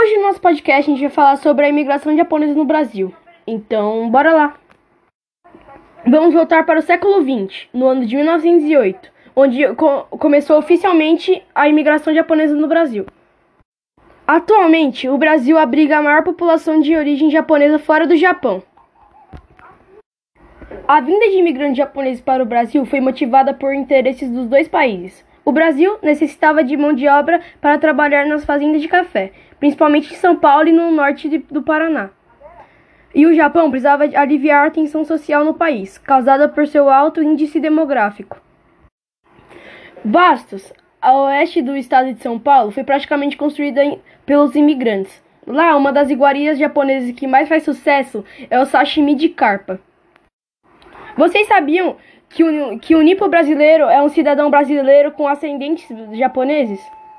Hoje no nosso podcast a gente vai falar sobre a imigração japonesa no Brasil. Então, bora lá. Vamos voltar para o século XX, no ano de 1908, onde co começou oficialmente a imigração japonesa no Brasil. Atualmente, o Brasil abriga a maior população de origem japonesa fora do Japão. A vinda de imigrantes japoneses para o Brasil foi motivada por interesses dos dois países. O Brasil necessitava de mão de obra para trabalhar nas fazendas de café, principalmente em São Paulo e no norte de, do Paraná. E o Japão precisava aliviar a tensão social no país, causada por seu alto índice demográfico. Bastos, a oeste do estado de São Paulo, foi praticamente construída pelos imigrantes. Lá, uma das iguarias japonesas que mais faz sucesso é o sashimi de carpa. Vocês sabiam que o, que o nipo brasileiro é um cidadão brasileiro com ascendentes japoneses?